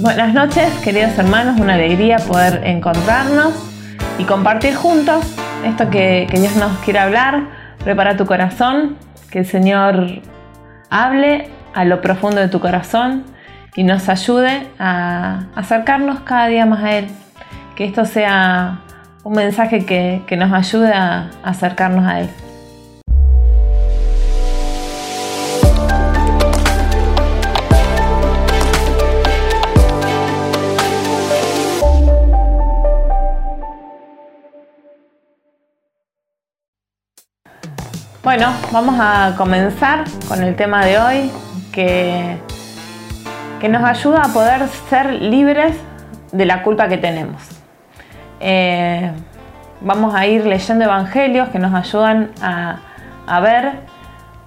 Buenas noches, queridos hermanos, una alegría poder encontrarnos y compartir juntos esto que, Dios nos quiere hablar. Prepara tu corazón, que el Señor hable a lo profundo de tu corazón y nos ayude a acercarnos cada día más a Él. Que esto sea un mensaje que, que nos ayude a acercarnos a Él. Bueno, vamos a comenzar con el tema de hoy que, que nos ayuda a poder ser libres de la culpa que tenemos. Eh, vamos a ir leyendo evangelios que nos ayudan a, ver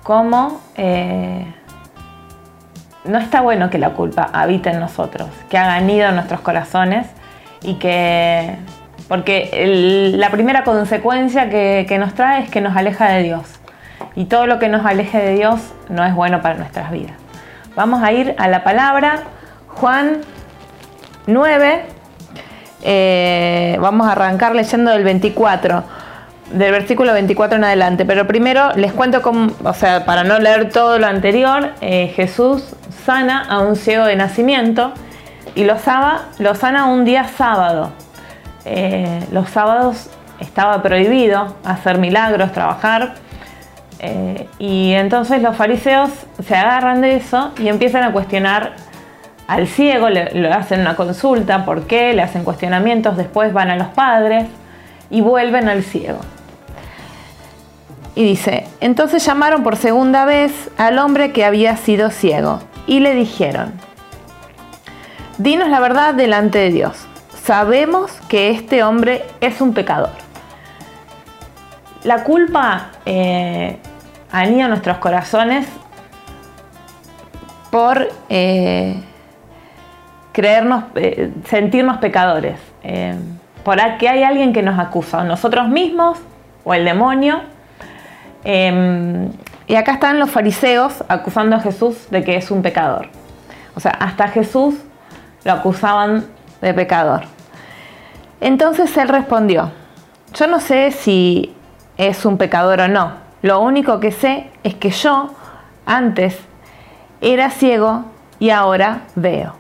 cómo eh, no está bueno que la culpa habite en nosotros, que haga nido en nuestros corazones y que porque la primera consecuencia que, nos trae es que nos aleja de Dios y todo lo que nos aleje de Dios no es bueno para nuestras vidas. Vamos a ir a la palabra Juan 9. Eh, vamos a arrancar leyendo del 24, del versículo 24 en adelante. Pero primero les cuento cómo, o sea, para no leer todo lo anterior, eh, Jesús sana a un ciego de nacimiento y lo, lo sana un día sábado. Eh, los sábados estaba prohibido hacer milagros, trabajar. Eh, y entonces los fariseos se agarran de eso y empiezan a cuestionar al ciego, le, hacen una consulta, por qué, le hacen cuestionamientos, después van a los padres y vuelven al ciego. Y dice, entonces llamaron por segunda vez al hombre que había sido ciego y le dijeron, dinos la verdad delante de Dios, sabemos que este hombre es un pecador. La culpa eh, anida nuestros corazones por eh, creernos, eh, sentirnos pecadores, eh, por que hay alguien que nos acusa, nosotros mismos o el demonio. y acá están los fariseos acusando a Jesús de que es un pecador. O sea, hasta Jesús lo acusaban de pecador. Entonces él respondió, yo no sé si es un pecador o no, lo único que sé es que yo antes era ciego y ahora veo.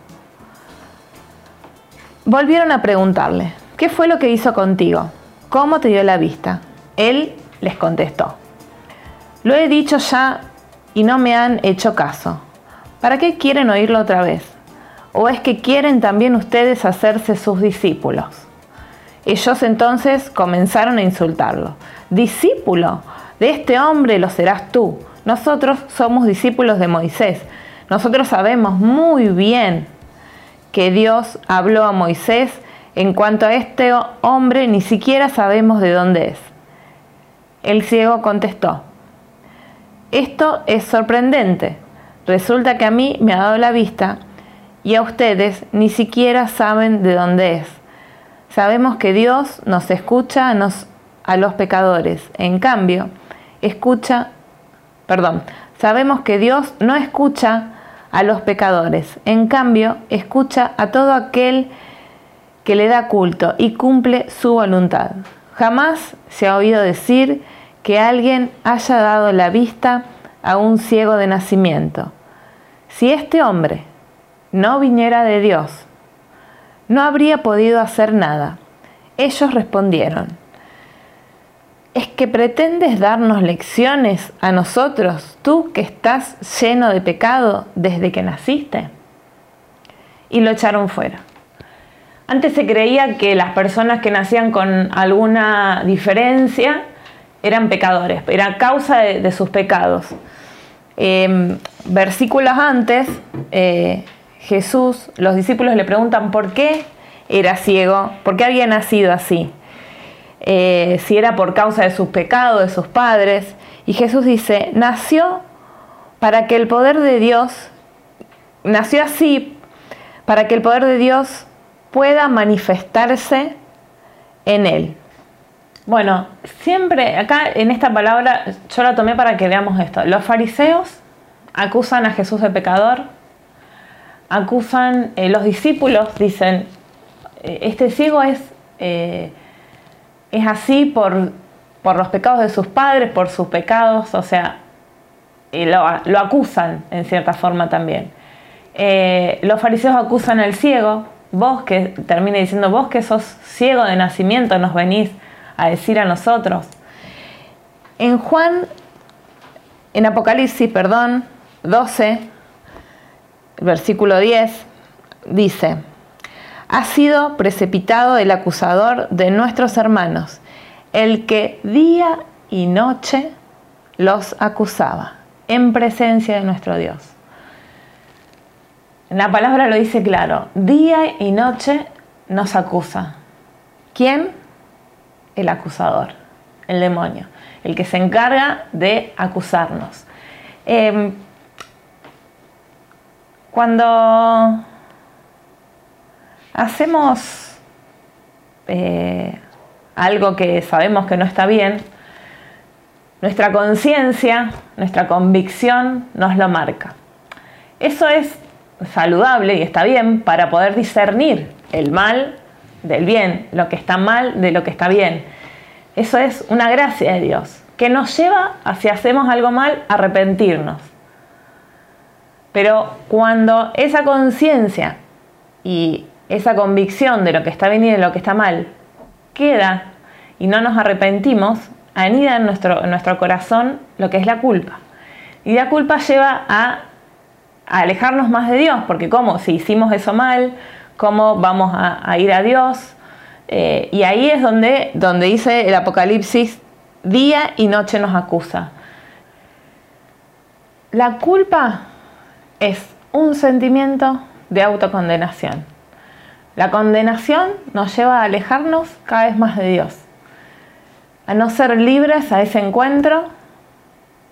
Volvieron a preguntarle, ¿qué fue lo que hizo contigo? ¿Cómo te dio la vista? Él les contestó, lo he dicho ya y no me han hecho caso. ¿Para qué quieren oírlo otra vez? ¿O es que quieren también ustedes hacerse sus discípulos? Ellos entonces comenzaron a insultarlo. Discípulo, de este hombre lo serás tú. Nosotros somos discípulos de Moisés. Nosotros sabemos muy bien que Dios habló a Moisés. En cuanto a este hombre, ni siquiera sabemos de dónde es. El ciego contestó, esto es sorprendente. Resulta que a mí me ha dado la vista y a ustedes ni siquiera saben de dónde es. Sabemos que Dios nos escucha a, a los pecadores. En cambio, escucha, perdón, sabemos que Dios no escucha a los pecadores, en cambio escucha a todo aquel que le da culto y cumple su voluntad. Jamás se ha oído decir que alguien haya dado la vista a un ciego de nacimiento. Si este hombre no viniera de Dios, no habría podido hacer nada. Ellos respondieron, es que pretendes darnos lecciones a nosotros, tú que estás lleno de pecado desde que naciste. Y lo echaron fuera. Antes se creía que las personas que nacían con alguna diferencia eran pecadores, era causa de, sus pecados. Em, versículos antes, eh, Jesús, los discípulos le preguntan por qué era ciego, por qué había nacido así. Eh, si era por causa de sus pecados, de sus padres. Y Jesús dice, nació para que el poder de Dios, nació así para que el poder de Dios pueda manifestarse en él. Bueno, siempre acá en esta palabra yo la tomé para que veamos esto. Los fariseos acusan a Jesús de pecador, acusan, eh, los discípulos dicen, eh, este ciego es, es así por, por, los pecados de sus padres, por sus pecados, o sea, lo, lo, acusan en cierta forma también. los fariseos acusan al ciego, vos que termina diciendo, vos que sos ciego de nacimiento, nos venís a decir a nosotros. En Juan, en Apocalipsis, perdón, 12, versículo 10, dice, ha sido precipitado el acusador de nuestros hermanos, el que día y noche los acusaba en presencia de nuestro Dios. La palabra lo dice claro, día y noche nos acusa. ¿Quién? El acusador, el demonio, el que se encarga de acusarnos. Em, cuando hacemos eh, algo que sabemos que no está bien, nuestra conciencia, nuestra convicción nos lo marca. Eso es saludable y está bien para poder discernir el mal del bien, lo que está mal de lo que está bien. Eso es una gracia de Dios, que nos lleva a si hacemos algo mal, arrepentirnos. Pero cuando esa conciencia y esa convicción de lo que está bien y de lo que está mal queda y no nos arrepentimos, anida en nuestro, nuestro corazón lo que es la culpa. Y la culpa lleva a, alejarnos más de Dios, porque ¿cómo? Si hicimos eso mal, ¿cómo vamos a, ir a Dios? Eh, y ahí es donde, donde dice el Apocalipsis, día y noche nos acusa. La culpa es un sentimiento de autocondenación. La condenación nos lleva a alejarnos cada vez más de Dios, a no ser libres a ese encuentro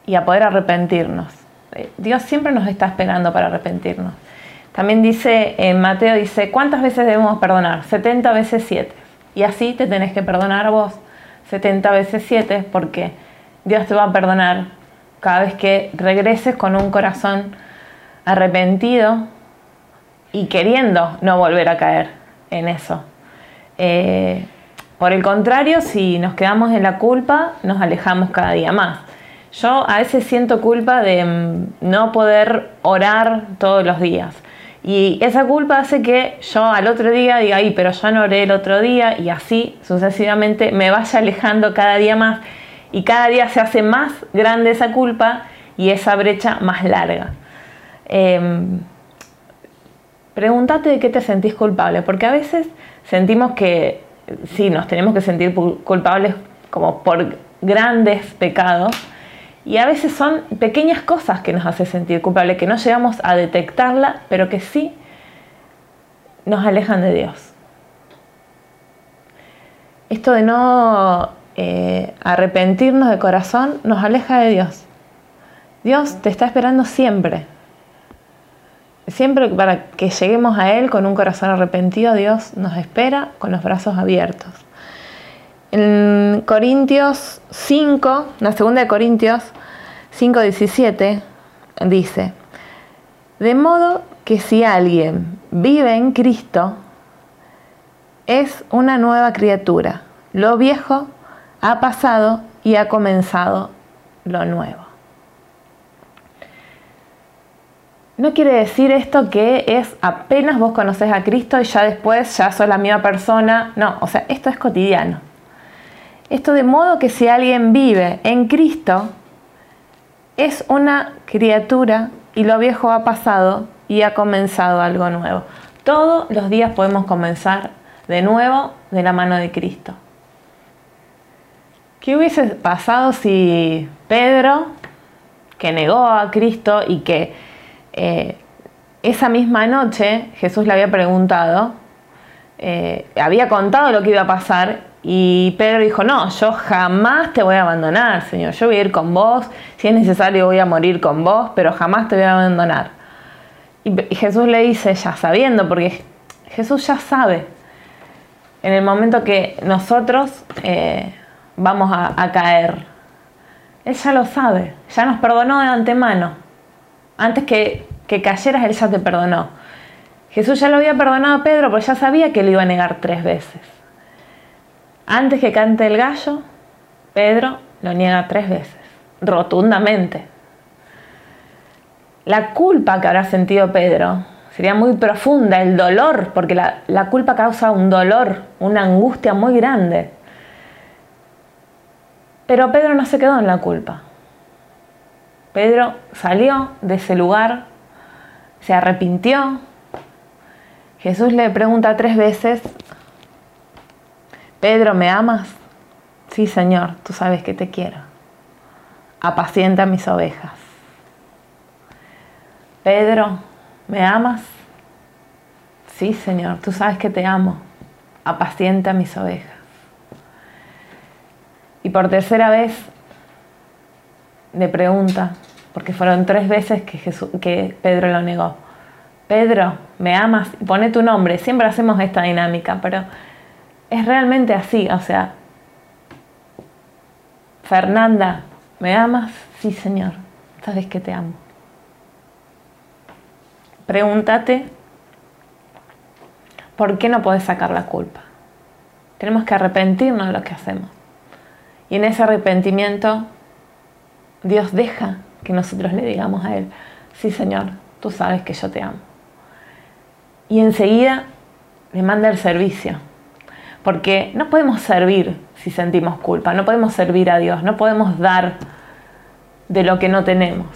y a poder arrepentirnos. Eh, Dios siempre nos está esperando para arrepentirnos. También dice en Mateo, dice, ¿cuántas veces debemos perdonar? 70 veces 7. Y así te tenés que perdonar vos 70 veces 7 porque Dios te va a perdonar cada vez que regreses con un corazón arrepentido y queriendo no volver a caer en eso. Eh, por el contrario, si nos quedamos en la culpa, nos alejamos cada día más. Yo a veces siento culpa de mm, no poder orar todos los días. Y esa culpa hace que yo al otro día diga, ay, pero yo no oré el otro día y así sucesivamente me vaya alejando cada día más y cada día se hace más grande esa culpa y esa brecha más larga. Em, pregúntate de qué te sentís culpable, porque a veces sentimos que sí, nos tenemos que sentir culpables como por grandes pecados, y a veces son pequeñas cosas que nos hacen sentir culpables, que no llegamos a detectarla, pero que sí nos alejan de Dios. Esto de no eh, arrepentirnos de corazón nos aleja de Dios. Dios te está esperando siempre. Siempre para que lleguemos a Él con un corazón arrepentido, Dios nos espera con los brazos abiertos. En Corintios 5, la segunda de Corintios 5, 17, dice, de modo que si alguien vive en Cristo, es una nueva criatura. Lo viejo ha pasado y ha comenzado lo nuevo. No quiere decir esto que es apenas vos conoces a Cristo y ya después ya sos la misma persona. No, o sea, esto es cotidiano. Esto de modo que si alguien vive en Cristo, es una criatura y lo viejo ha pasado y ha comenzado algo nuevo. Todos los días podemos comenzar de nuevo de la mano de Cristo. ¿Qué hubiese pasado si Pedro, que negó a Cristo y que eh, esa misma noche Jesús le había preguntado, eh, había contado lo que iba a pasar y Pedro dijo, no, yo jamás te voy a abandonar, Señor, yo voy a ir con vos, si es necesario voy a morir con vos, pero jamás te voy a abandonar. Y Jesús le dice, ya sabiendo, porque Jesús ya sabe, en el momento que nosotros eh, vamos a caer, Él ya lo sabe, ya nos perdonó de antemano antes que, que cayeras, Él ya te perdonó. Jesús ya lo había perdonado a Pedro, porque ya sabía que lo iba a negar tres veces. Antes que cante el gallo, Pedro lo niega tres veces, rotundamente. La culpa que habrá sentido Pedro sería muy profunda, el dolor, porque la, la culpa causa un dolor, una angustia muy grande. Pero Pedro no se quedó en la culpa. Pedro salió de ese lugar, se arrepintió. Jesús le pregunta tres veces, Pedro, ¿me amas? Sí, Señor, tú sabes que te quiero. Apacienta mis ovejas. Pedro, ¿me amas? Sí, Señor, tú sabes que te amo. Apacienta mis ovejas. Y por tercera vez le pregunta, porque fueron tres veces que, que Pedro lo negó. Pedro, ¿me amas? Pone tu nombre. Siempre hacemos esta dinámica, pero es realmente así. O sea, Fernanda, ¿me amas? Sí, Señor. Sabes que te amo. Pregúntate, ¿por qué no puedes sacar la culpa? Tenemos que arrepentirnos de lo que hacemos. Y en ese arrepentimiento, Dios deja que nosotros le digamos a Él, sí Señor, tú sabes que yo te amo. Y enseguida le manda el servicio. Porque no podemos servir si sentimos culpa, no podemos servir a Dios, no podemos dar de lo que no tenemos.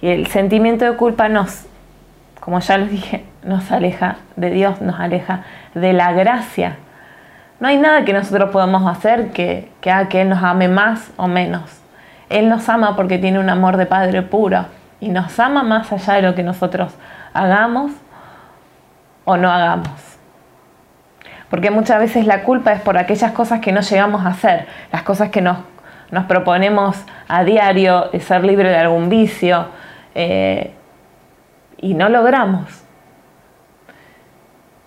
Y el sentimiento de culpa nos, como ya lo dije, nos aleja de Dios, nos aleja de la gracia. No hay nada que nosotros podamos hacer que, que haga que Él nos ame más o menos. Él nos ama porque tiene un amor de Padre puro y nos ama más allá de lo que nosotros hagamos o no hagamos. Porque muchas veces la culpa es por aquellas cosas que no llegamos a hacer, las cosas que nos, nos proponemos a diario, de ser libre de algún vicio, eh, y no logramos.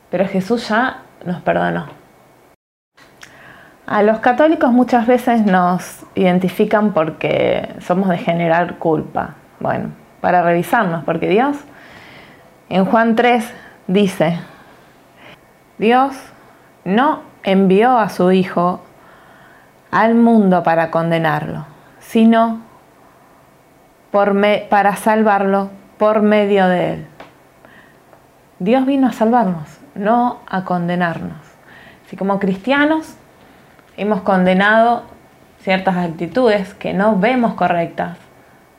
Pero Jesús ya nos perdonó. A los católicos muchas veces nos identifican porque somos de generar culpa. Bueno, para revisarnos, porque Dios en Juan 3 dice, Dios no envió a su Hijo al mundo para condenarlo, sino para salvarlo por medio de él. Dios vino a salvarnos, no a condenarnos. Así como cristianos hemos condenado ciertas actitudes que no vemos correctas,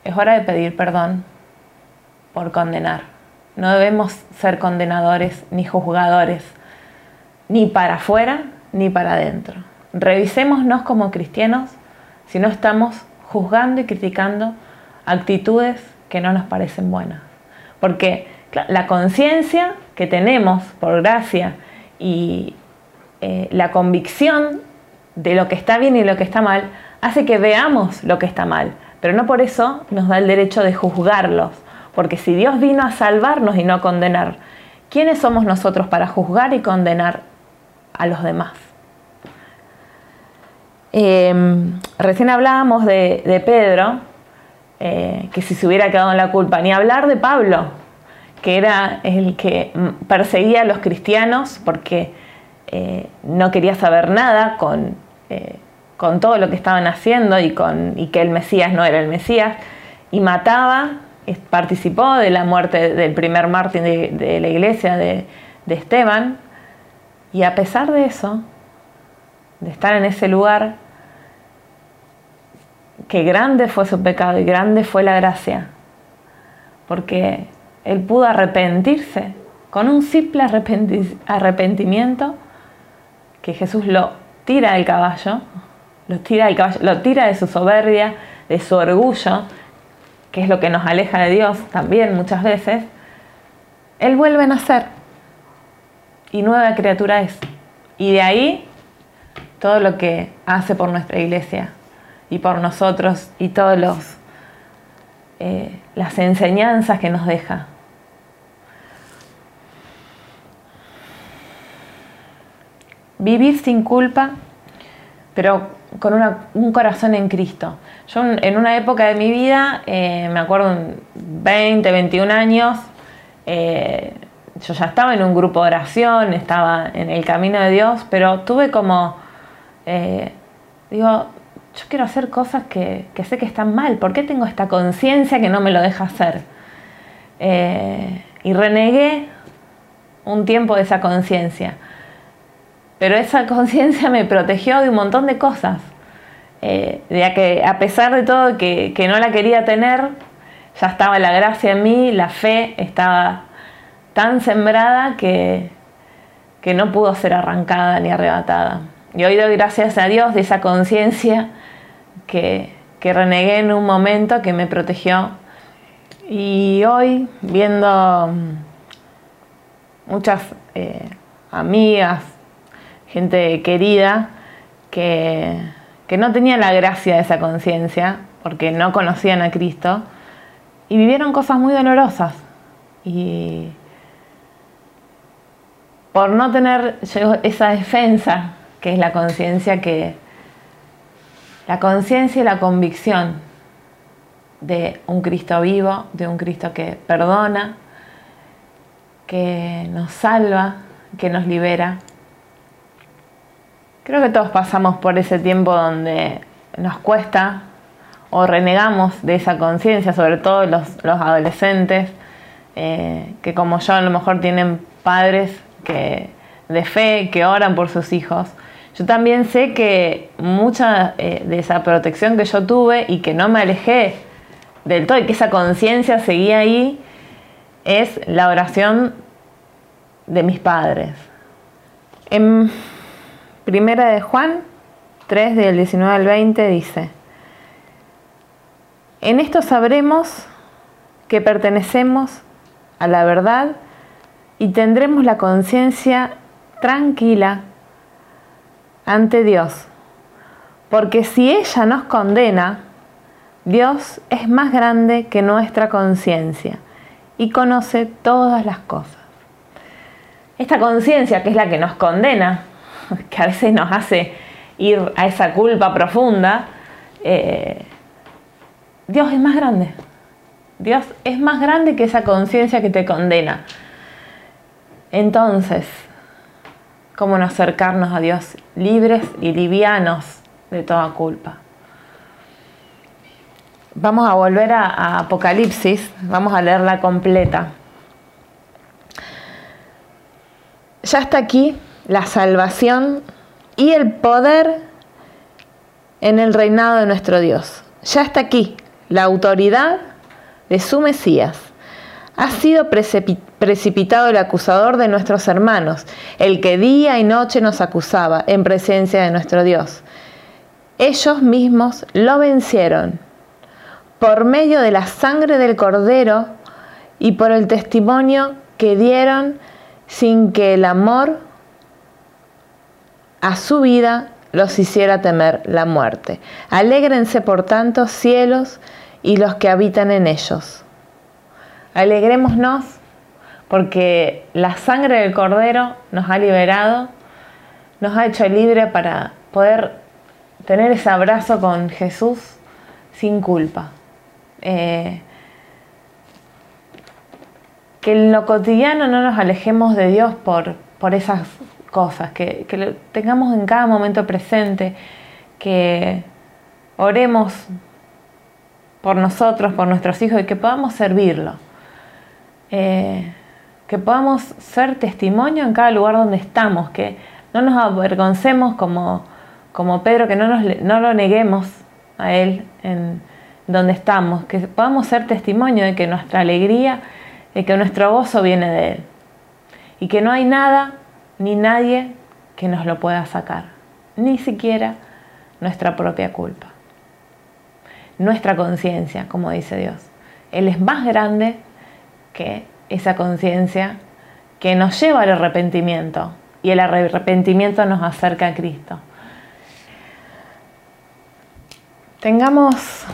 es hora de pedir perdón por condenar. No debemos ser condenadores ni juzgadores, ni para afuera ni para adentro. Revisémonos como cristianos si no estamos juzgando y criticando actitudes que no nos parecen buenas. Porque la conciencia que tenemos por gracia y eh, la convicción de lo que está bien y lo que está mal hace que veamos lo que está mal, pero no por eso nos da el derecho de juzgarlos porque si Dios vino a salvarnos y no a condenar, ¿quiénes somos nosotros para juzgar y condenar a los demás? Em, recién hablábamos de, Pedro, eh, que si se hubiera quedado en la culpa, ni hablar de Pablo, que era el que perseguía a los cristianos porque eh, no quería saber nada con, eh, con todo lo que estaban haciendo y, con, y que el Mesías no era el Mesías, y mataba participó de la muerte del primer mártir de, la iglesia de, Esteban, y a pesar de eso, de estar en ese lugar, que grande fue su pecado y grande fue la gracia, porque él pudo arrepentirse con un simple arrepentimiento que Jesús lo tira del caballo, lo tira del caballo, lo tira de su soberbia, de su orgullo, que es lo que nos aleja de Dios también muchas veces, Él vuelve a nacer y nueva criatura es. Y de ahí todo lo que hace por nuestra iglesia y por nosotros y todas eh, las enseñanzas que nos deja. Vivir sin culpa, pero con un corazón en Cristo. Yo en una época de mi vida, eh, me acuerdo, 20, 21 años, eh, yo ya estaba en un grupo de oración, estaba en el camino de Dios, pero tuve como, eh, digo, yo quiero hacer cosas que, sé que están mal, ¿por qué tengo esta conciencia que no me lo deja hacer? Y renegué un tiempo de esa conciencia, pero esa conciencia me protegió de un montón de cosas, eh, ya que a pesar de todo que, que no la quería tener, ya estaba la gracia en mí, la fe estaba tan sembrada que, que no pudo ser arrancada ni arrebatada. Y hoy doy gracias a Dios de esa conciencia que, que renegué en un momento que me protegió. Y hoy, viendo muchas eh, amigas, gente querida, que, que no tenían la gracia de esa conciencia, porque no conocían a Cristo, y vivieron cosas muy dolorosas. Y por no tener esa defensa, que es la conciencia que... La conciencia y la convicción de un Cristo vivo, de un Cristo que perdona, que nos salva, que nos libera. Creo que todos pasamos por ese tiempo donde nos cuesta o renegamos de esa conciencia, sobre todo los, adolescentes, eh, que como yo a lo mejor tienen padres que, de fe, que oran por sus hijos. Yo también sé que mucha eh, de esa protección que yo tuve y que no me alejé del todo y que esa conciencia seguía ahí, es la oración de mis padres. En Primera de Juan 3 del 19 al 20 dice, en esto sabremos que pertenecemos a la verdad y tendremos la conciencia tranquila ante Dios. Porque si ella nos condena, Dios es más grande que nuestra conciencia y conoce todas las cosas. Esta conciencia, que es la que nos condena, que a veces nos hace ir a esa culpa profunda, eh, Dios es más grande. Dios es más grande que esa conciencia que te condena. Entonces, ¿cómo no acercarnos a Dios libres y livianos de toda culpa? Vamos a volver a, Apocalipsis, vamos a leerla completa. Ya está aquí la salvación y el poder en el reinado de nuestro Dios. Ya está aquí la autoridad de su Mesías. Ha sido precipitado el acusador de nuestros hermanos, el que día y noche nos acusaba en presencia de nuestro Dios. Ellos mismos lo vencieron por medio de la sangre del cordero y por el testimonio que dieron sin que el amor a su vida los hiciera temer la muerte. Alégrense por tanto cielos y los que habitan en ellos Alegrémonos porque la sangre del Cordero nos ha liberado, nos ha hecho libre para poder tener ese abrazo con Jesús sin culpa. Eh, que en lo cotidiano no nos alejemos de Dios por, por esas cosas, que, lo tengamos en cada momento presente, que oremos por nosotros, por nuestros hijos y que podamos servirlo. Eh, que podamos ser testimonio en cada lugar donde estamos, que no nos avergoncemos como, como Pedro, que no, no lo neguemos a Él en donde estamos, que podamos ser testimonio de que nuestra alegría, de que nuestro gozo viene de Él y que no hay nada ni nadie que nos lo pueda sacar, ni siquiera nuestra propia culpa, nuestra conciencia, como dice Dios. Él es más grande que esa conciencia que nos lleva al arrepentimiento y el arrepentimiento nos acerca a Cristo. Tengamos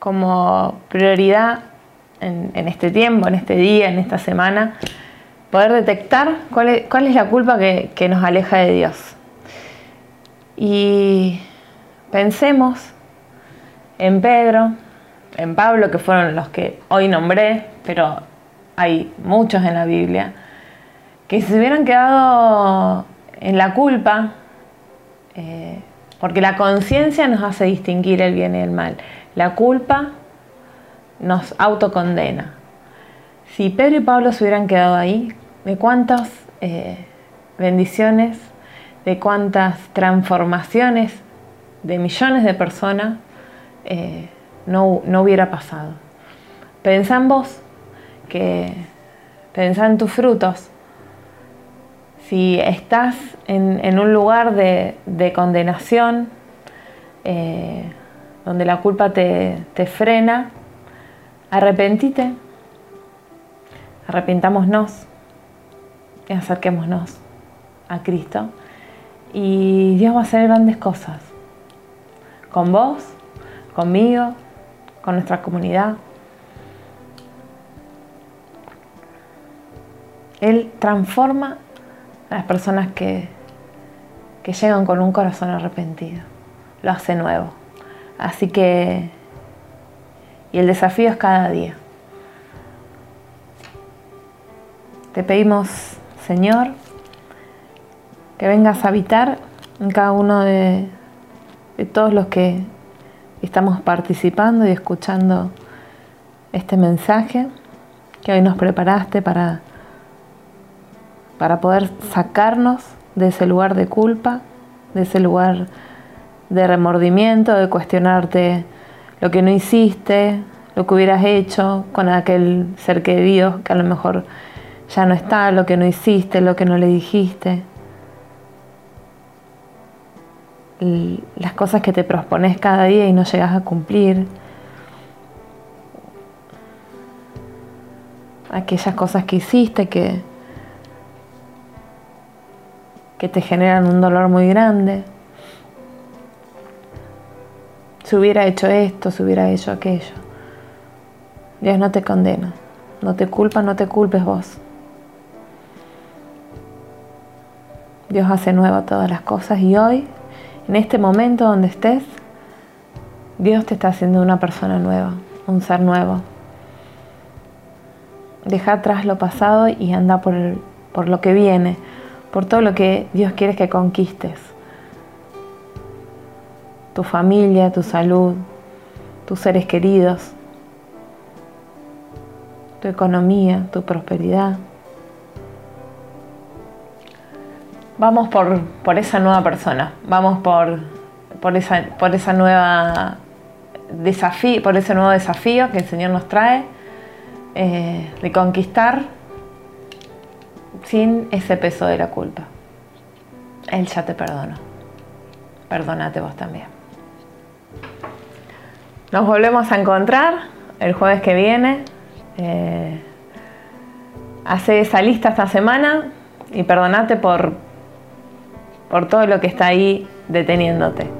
como prioridad en, este tiempo, en este día, en esta semana, poder detectar cuál es, la culpa que, que nos aleja de Dios. Y pensemos en Pedro, en Pablo, que fueron los que hoy nombré, pero hay muchos en la Biblia, que se hubieran quedado en la culpa, eh, porque la conciencia nos hace distinguir el bien y el mal. La culpa nos autocondena. Si Pedro y Pablo se hubieran quedado ahí, ¿de cuántas eh, bendiciones, de cuántas transformaciones de millones de personas eh, no, hubiera pasado? Pensá en vos, que pensá en tus frutos. Si estás en, un lugar de, condenación, eh, donde la culpa te, te frena, arrepentite, arrepintámonos acerquémonos a Cristo y Dios va a hacer grandes cosas con vos, conmigo, con nuestra comunidad. Él transforma a las personas que, que llegan con un corazón arrepentido. Lo hace nuevo. Así que, y el desafío es cada día. Te pedimos, Señor, que vengas a habitar en cada uno de, todos los que estamos participando y escuchando este mensaje que hoy nos preparaste para para poder sacarnos de ese lugar de culpa, de ese lugar de remordimiento, de cuestionarte lo que no hiciste, lo que hubieras hecho con aquel ser querido que a lo mejor ya no está, lo que no hiciste, lo que no le dijiste. las cosas que te propones cada día y no llegas a cumplir. Aquellas cosas que hiciste que, que te generan un dolor muy grande. Si hubiera hecho esto, si hubiera hecho aquello. Dios no te condena, no te culpa, no te culpes vos. Dios hace nueva todas las cosas y hoy, en este momento donde estés, Dios te está haciendo una persona nueva, un ser nuevo. Deja atrás lo pasado y anda por, por lo que viene por todo lo que Dios quiere que conquistes. Tu familia, tu salud, tus seres queridos, tu economía, tu prosperidad. Vamos por, por esa nueva persona, vamos por, por, esa, por esa nueva desafío, por ese nuevo desafío que el Señor nos trae eh, de conquistar sin ese peso de la culpa. Él ya te perdonó. Perdónate vos también. Nos volvemos a encontrar el jueves que viene. Eh, hace esa lista esta semana y perdonate por, por todo lo que está ahí deteniéndote.